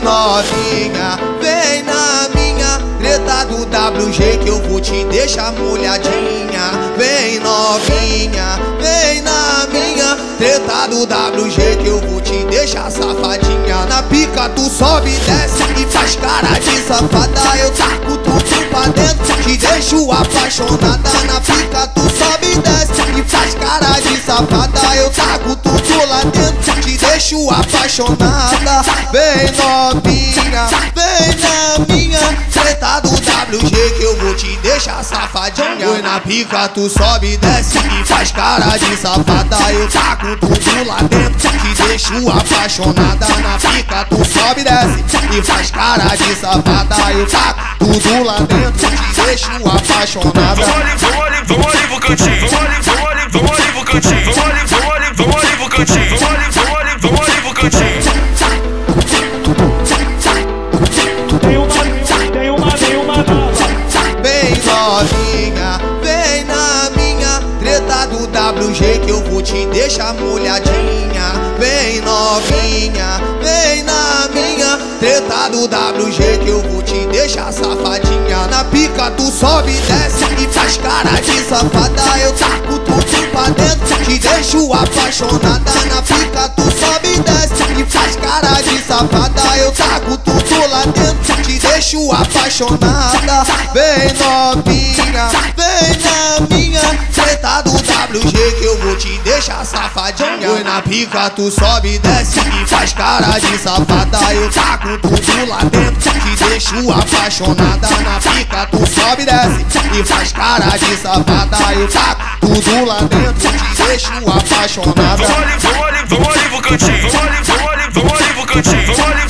Vem novinha Vem na minha treta do WG que eu vou te deixar molhadinha. Vem novinha, vem na minha treta do WG que eu vou te deixar safadinha. Na pica tu sobe, desce e faz cara de safada. Eu taco tudo pra dentro, te deixo apaixonada. Na safada. Eu taco tudo lá dentro, te deixo apaixonada. Vem novinha, vem na minha treta do WG que eu vou te deixar safadinha. Foi na pica, tu sobe, desce e faz cara de safada. Eu taco tudo lá dentro, te deixo apaixonada. Na pica, tu sobe, desce e faz cara de safada. Eu taco tudo lá dentro, te deixo apaixonada. Vamos ali, vamos ali, vamos ali pro cantinho. Vamos ali, vamos ali, vamos ali cantinho. Cantinho. Cantinho. Tem uma, tem uma, tem uma novinha, vem na minha treta do WG que eu vou te deixar molhadinha. Vem novinha, vem na minha treta do WG que eu vou te deixar safadinha. Na pica tu sobe, desce e faz cara de safada. Eu taco deixo apaixonada. Na pica tu sobe, desce e faz cara de safada. Eu taco tudo lá dentro, te deixo apaixonada. Vem novinha, vem na minha pica, tu sobe, desce e faz cara de safada. Eu taco tudo lá dentro, te deixo apaixonada. Na pica, tu sobe, desce e faz cara de safada. Eu taco tudo lá dentro, te deixo apaixonada. Vamos ali, vamos ali, vamos ali cantinho. Vamos ali, vamos ali, vamos ali cantinho. Vamos ali,